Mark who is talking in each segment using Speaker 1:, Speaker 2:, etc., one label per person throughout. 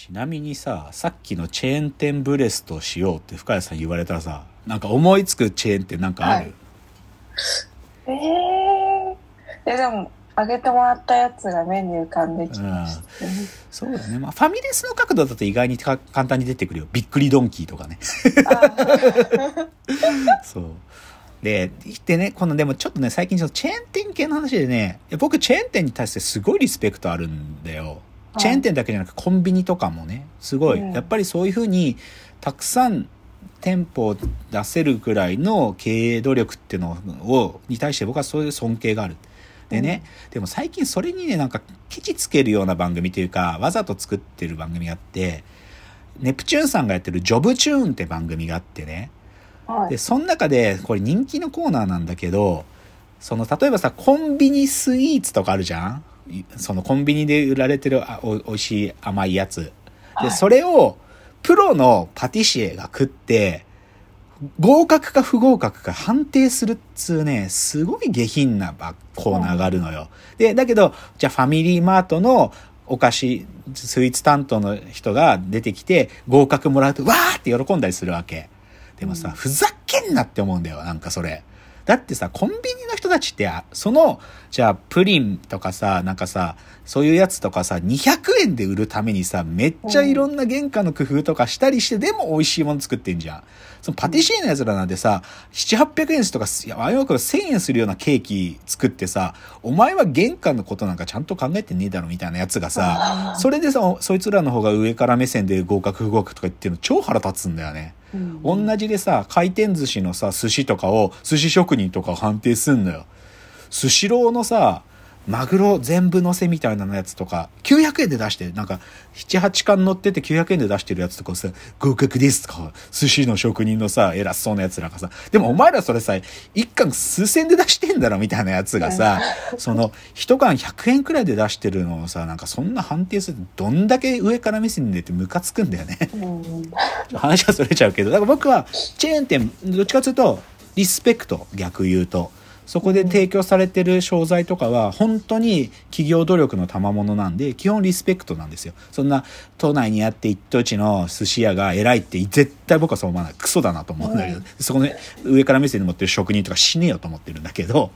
Speaker 1: ちなみにさ、さっきのチェーン店ブレストしようって深谷さん言われたらさ、なんか思いつくチェーン店なんかある、
Speaker 2: ええー。え、でも、あげてもらったやつが目に浮かんできました、ね
Speaker 1: そうだね。まあ、ファミレスの角度だと意外にか簡単に出てくるよ。びっくりドンキーとかね。そう。で、でね、このでもちょっとね、最近そのチェーン店系の話でね、僕チェーン店に対してすごいリスペクトあるんだよ。チェーン店だけじゃなくコンビニとかもね、すごい。
Speaker 2: うん。
Speaker 1: やっぱりそういうふうに、たくさん店舗を出せるぐらいの経営努力っていうのを、に対して僕はそういう尊敬がある。でね、でも最近それにね、なんかケチつけるような番組というか、わざと作ってる番組があって、ネプチューンさんがやってるジョブチューンって番組があってね、
Speaker 2: はい。
Speaker 1: で、その中で、これ人気のコーナーなんだけど、その、例えばさ、コンビニスイーツとかあるじゃん？いそのコンビニで売られてるあおおいしい甘いやつ。で、
Speaker 2: はい
Speaker 1: それを、プロのパティシエが食って、合格か不合格か判定するっつうね、すごい下品なばコーナーがあるのよ。で、だけど、じゃあファミリーマートのお菓子、スイーツ担当の人が出てきて、合格もらうと、わーって喜んだりするわけ。でもさ、
Speaker 2: うん
Speaker 1: ふざけんなって思うんだよ、なんかそれ。だってさ、コンビニの人たちって、その、じゃあ、プリンとかさ、なんかさ、そういうやつとかさ、200円で売るためにさ、めっちゃいろんな原価の工夫とかしたりして、でも美味しいもの作ってんじゃん。そのパティシエのやつらなんてさ、7、800円とか、いや、あよく1000円するようなケーキ作ってさ、お前は原価のことなんかちゃんと考えてねえだろみたいなやつがさ、それでさ、そいつらの方が上から目線で合格不合格とか言ってるの超腹立つんだよね。
Speaker 2: うん
Speaker 1: 同じでさ、回転寿司のさ、寿司とかを、寿司職人とか判定すんのよ。スシローのさ、マグロ全部乗せみたいなやつとか、900円で出して、なんか、7、8巻乗ってて900円で出してるやつとかさ、合格ですとか、寿司の職人のさ、偉そうなやつらがさ、でもお前らそれさ、一巻数千で出してんだろみたいなやつがさ、その、一巻100円くらいで出してるのをさ、なんかそんな判定するどんだけ上から目線でってムカつくんだよね。
Speaker 2: うん
Speaker 1: 話はそれちゃうけど、だから僕はチェーン店、どっちかというと、リスペクト、逆言うと。そこで提供されてる商材とかは、本当に企業努力の賜物なんで、基本リスペクトなんですよ。そんな、都内にあって一等地の寿司屋が偉いって、絶対僕はそう思わない。クソだなと思うんだけど、
Speaker 2: うん
Speaker 1: そこの上から目線で持ってる職人とか死ねよと思ってるんだけど、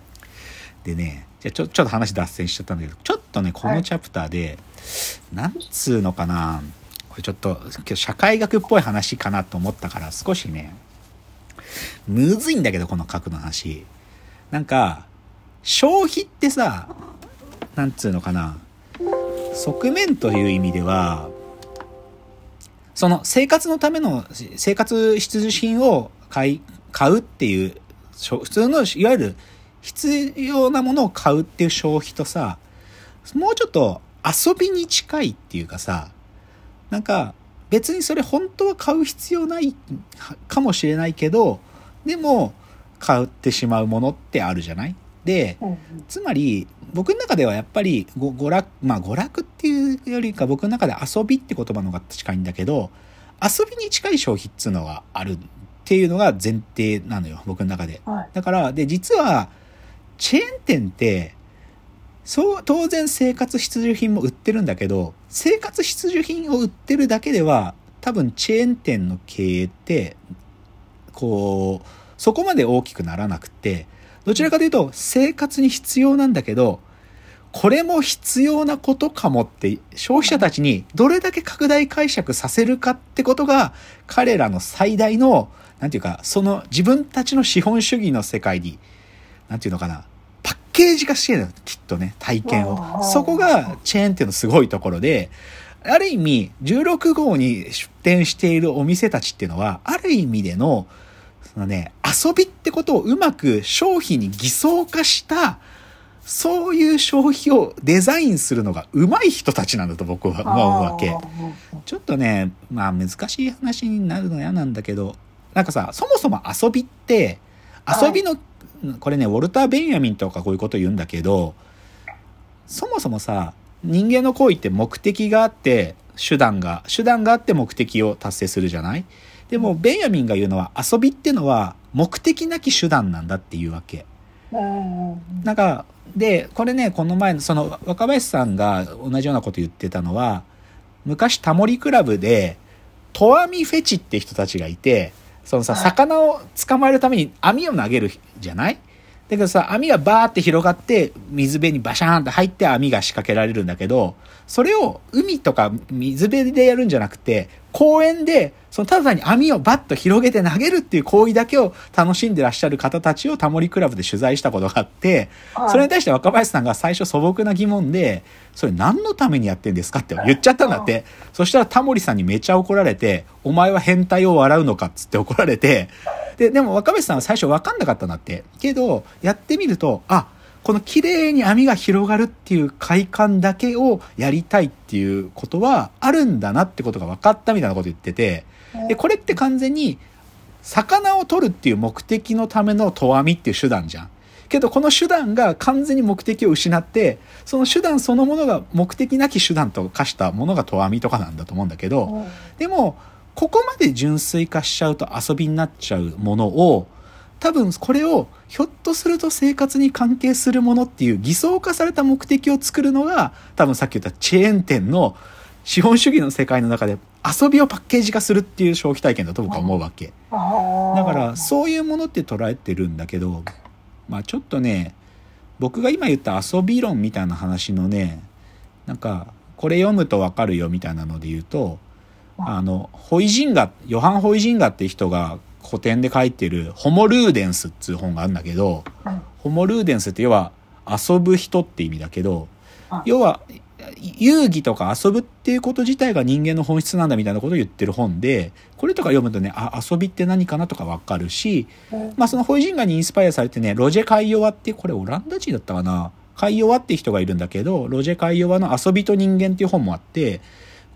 Speaker 1: でね、じゃあちょちょっと話脱線しちゃったんだけど、ちょっとね、このチャプターで、なんつうのかな、これちょっと、今日社会学っぽい話かなと思ったから、少しね、むずいんだけど、この核の話。なんか、消費ってさ、なんつうのかな、側面という意味では、その生活のための生活必需品を買い、買うっていう、普通のいわゆる必要なものを買うっていう消費とさ、もうちょっと遊びに近いっていうかさ、なんか別にそれ本当は買う必要ないかもしれないけど、でも買ってしまうものってあるじゃない？で、
Speaker 2: うん
Speaker 1: つまり僕の中ではやっぱりご娯楽まあ娯楽っていうよりか僕の中で遊びって言葉の方が近いんだけど遊びに近い消費っつうのがあるっていうのが前提なのよ僕の中で。
Speaker 2: はい。
Speaker 1: だからで実はチェーン店ってそう当然生活必需品も売ってるんだけど生活必需品を売ってるだけでは多分チェーン店の経営ってこうそこまで大きくならなくてどちらかというと生活に必要なんだけどこれも必要なことかもって消費者たちにどれだけ拡大解釈させるかってことが彼らの最大のなんていうかその自分たちの資本主義の世界になんていうのかなパッケージ化してるのきっとね体験
Speaker 2: あ
Speaker 1: を
Speaker 2: ー
Speaker 1: そこがチェーン店のすごいところである意味16号に出店しているお店たちっていうのはある意味でのそのね、遊びってことをうまく商品に偽装化した、そういう消費をデザインするのが上手い人たちなんだと僕は思うわけ。ちょっとね、まあ難しい話になるの嫌なんだけど、なんかさ、そもそも遊びって、遊びの、これね、ウォルター・ベンヤミンとかこういうこと言うんだけど、そもそもさ、人間の行為って目的があって、手段が、手段があって目的を達成するじゃない？でも、ベンヤミンが言うのは、遊びってのは目的なき手段なんだっていうわけ。
Speaker 2: うん。
Speaker 1: なんか、で、これね、この前の、その、若林さんが同じようなこと言ってたのは、昔タモリクラブで、トアミフェチって人たちがいて、そのさ、
Speaker 2: はい。
Speaker 1: 魚を捕まえるために網を投げるじゃない？だけどさ、網がバーって広がって、水辺にバシャーンって入って網が仕掛けられるんだけど、それを海とか水辺でやるんじゃなくて、公園で、そのただ単に網をバッと広げて投げるっていう行為だけを楽しんでらっしゃる方たちをタモリクラブで取材したことがあって、
Speaker 2: はい
Speaker 1: それに対して若林さんが最初素朴な疑問で、それ何のためにやってんですかって言っちゃったんだって。そしたらタモリさんにめちゃ怒られて、お前は変態を笑うのかっつって怒られて、で、でも若林さんは最初分かんなかったんだって。けど、やってみると、あ、この綺麗に網が広がるっていう快感だけをやりたいっていうことはあるんだなってことが分かったみたいなこと言ってて、で、これって完全に魚を取るっていう目的のための投網っていう手段じゃん。けどこの手段が完全に目的を失って、その手段そのものが目的なき手段と化したものが投網とかなんだと思うんだけど、
Speaker 2: うん
Speaker 1: でも、ここまで純粋化しちゃうと遊びになっちゃうものを、多分これをひょっとすると生活に関係するものっていう偽装化された目的を作るのが、多分さっき言ったチェーン店の資本主義の世界の中で遊びをパッケージ化するっていう消費体験だと僕は思うわけ。だからそういうものって捉えてるんだけどまあちょっとね僕が今言った遊び論みたいな話のねなんかこれ読むとわかるよみたいなので言うとあのホイジンガヨハン・ホイジンガって人が古典で書いてる「ホモ・ルーデンス」っていう本があるんだけど
Speaker 2: うん。
Speaker 1: ホモ・ルーデンスって要は遊ぶ人って意味だけど
Speaker 2: あ。
Speaker 1: 要は遊戯とか遊ぶっていうこと自体が人間の本質なんだみたいなことを言ってる本でこれとか読むとねあ遊びって何かなとかわかるし
Speaker 2: うん。
Speaker 1: まあそのホイジンガーにインスパイアされてね、ロジェ・カイヨワって、これオランダ人だったかな？カイヨワって人がいるんだけど、ロジェ・カイヨワの遊びと人間っていう本もあって、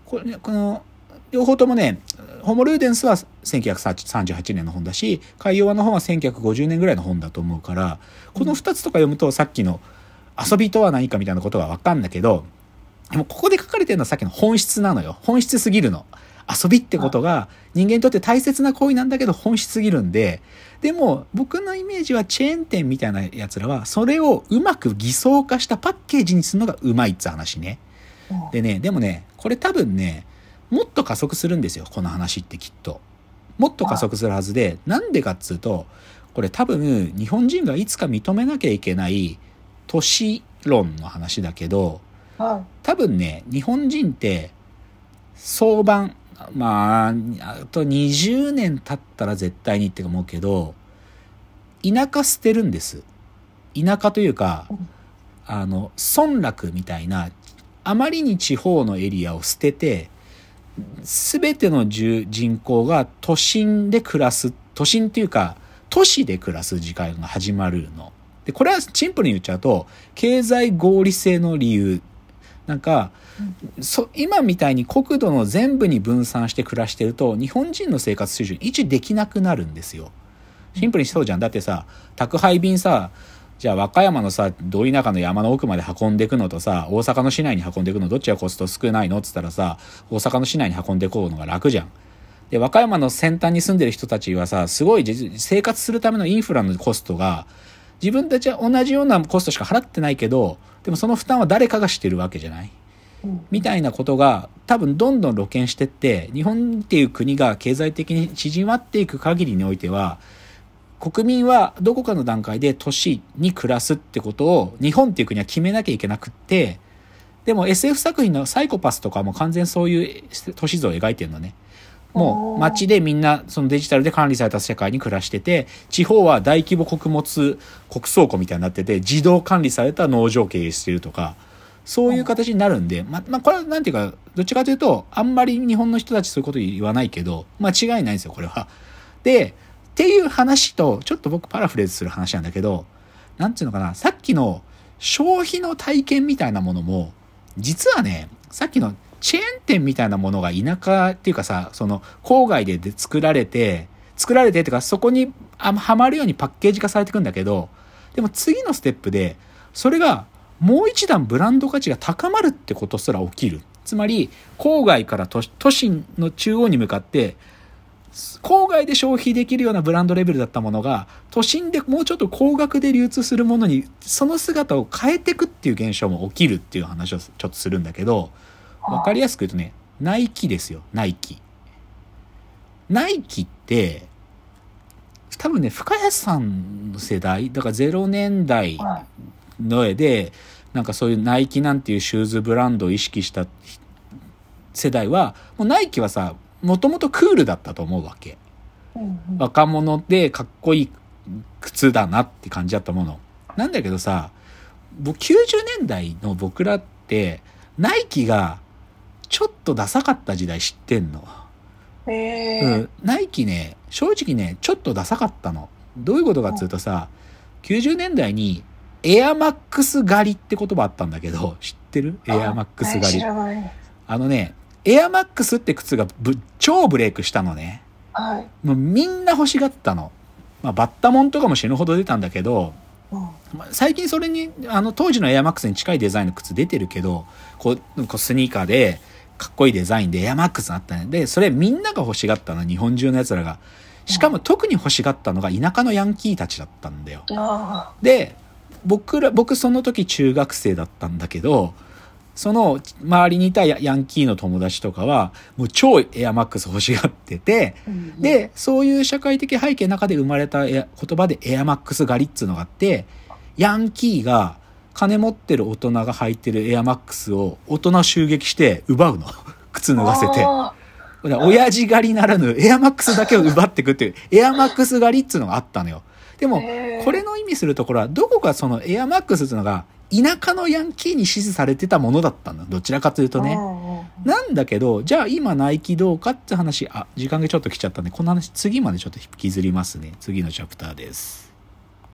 Speaker 1: これね、この、両方ともね、ホモ・ルーデンスは1938年の本だし、カイヨワの本は1950年ぐらいの本だと思うから、この2つとか読むとさっきの遊びとは何かみたいなことがわかんだけど、でもここで書かれてるのはさっきの本質なのよ。本質すぎるの。遊びってことが人間にとって大切な行為なんだけど本質すぎるんで、でも僕のイメージはチェーン店みたいなやつらはそれをうまく偽装化したパッケージにするのがうまいっつう話ね。でね、でもね、これ多分ね、もっと加速するんですよ、この話ってきっと。もっと加速するはずで、なんでかっつうと、これ多分日本人がいつか認めなきゃいけない都市論の話だけど、
Speaker 2: はい
Speaker 1: 多分ね、日本人って、相場、まあ、あと20年経ったら絶対にって思うけど、田舎捨てるんです。田舎というか
Speaker 2: うん、
Speaker 1: あの、村落みたいな、あまりに地方のエリアを捨てて、すべての人口が都心で暮らす、都心っていうか、都市で暮らす時間が始まるの。で、これはシンプルに言っちゃうと、経済合理性の理由。なんか、そ今みたいに国土の全部に分散して暮らしてると、日本人の生活水準維持できなくなるんですよ。シンプルにそうじゃん。だってさ、宅配便さ、じゃあ和歌山のさ、ど田舎の山の奥まで運んでいくのとさ、大阪の市内に運んでいくのどっちがコスト少ないのっつったらさ、大阪の市内に運んでいこうのが楽じゃん。で、和歌山の先端に住んでる人たちはさ、すごい実生活するためのインフラのコストが、自分たちは同じようなコストしか払ってないけど、でもその負担は誰かがしてるわけじゃない？
Speaker 2: うん
Speaker 1: みたいなことが多分どんどん露見してって日本っていう国が経済的に縮まっていく限りにおいては国民はどこかの段階で都市に暮らすってことを日本っていう国は決めなきゃいけなくってでも SF 作品のサイコパスとかも完全そういう都市像を描いてるのね。もう街でみんなそのデジタルで管理された世界に暮らしてて、地方は大規模穀物国倉庫みたいになってて、自動管理された農場を経営してるとか、そういう形になるんで、ま、まあ、これはなんていうか、どっちかというと、あんまり日本の人たちそういうこと言わないけど、間違いないんですよ、これは。で、っていう話と、ちょっと僕パラフレーズする話なんだけど、なんていうのかな、さっきの消費の体験みたいなものも、実はね、さっきのチェーン店みたいなものが田舎っていうかさ、その郊外でで作られて、作られてっていうかそこにあはまるようにパッケージ化されていくんだけど、でも次のステップで、それがもう一段ブランド価値が高まるってことすら起きる。つまり、郊外から都都心の中央に向かって、郊外で消費できるようなブランドレベルだったものが、都心でもうちょっと高額で流通するものに、その姿を変えていくっていう現象も起きるっていう話をちょっとするんだけど、わかりやすく言うとね、ナイキですよ、ナイキ。ナイキって、多分ね、深谷さんの世代、だから0年代
Speaker 2: はい
Speaker 1: の絵で、なんかそういうナイキなんていうシューズブランドを意識した世代は、もうナイキはさ、もともとクールだったと思うわけ。若者でかっこいい靴だなって感じだったもの。なんだけどさ、僕90年代の僕らって、ナイキがちょっとダサかった時代知ってんの？
Speaker 2: へえ
Speaker 1: うん、ナイキね、正直ね、ちょっとダサかったの。どういうことかっていうとさ、90年代にエアマックス狩りって言葉あったんだけど、知ってる？エアマックス狩
Speaker 2: 知
Speaker 1: り。あのね、エアマックスって靴がぶ超ブレイクしたのね。
Speaker 2: はい。
Speaker 1: もうみんな欲しがったの。まあ、バッタモンとかも死ぬほど出たんだけど、
Speaker 2: うん
Speaker 1: まあ最近それに、あの、当時のエアマックスに近いデザインの靴出てるけど、こう、こうスニーカーで、かっこいいデザインでエアマックスになったね。で、それみんなが欲しがったの、日本中の奴らが。しかも特に欲しがったのが田舎のヤンキーたちだったんだよ。
Speaker 2: あ
Speaker 1: で、僕ら、僕その時中学生だったんだけど、その周りにいたヤヤンキーの友達とかは、もう超エアマックス欲しがってて、
Speaker 2: あ。うん、
Speaker 1: で、そういう社会的背景の中で生まれた言葉でエアマックス狩りっつうのがあって、ヤンキーが金持ってる大人が履いてるエアマックスを大人襲撃して奪うの。靴脱がせて。親父狩りならぬエアマックスだけを奪ってくっていう、エアマックス狩りっつうのがあったのよ。でも、これの意味するところは、どこかそのエアマックスっていうのが、田舎のヤンキーに支持されてたものだったんだ。どちらかというと
Speaker 2: ー
Speaker 1: ね。なんだけど、じゃあ今ナイキどうかって話、あ、時間がちょっと来ちゃったんで、この話次までちょっと引きずりますね。次のチャプターです。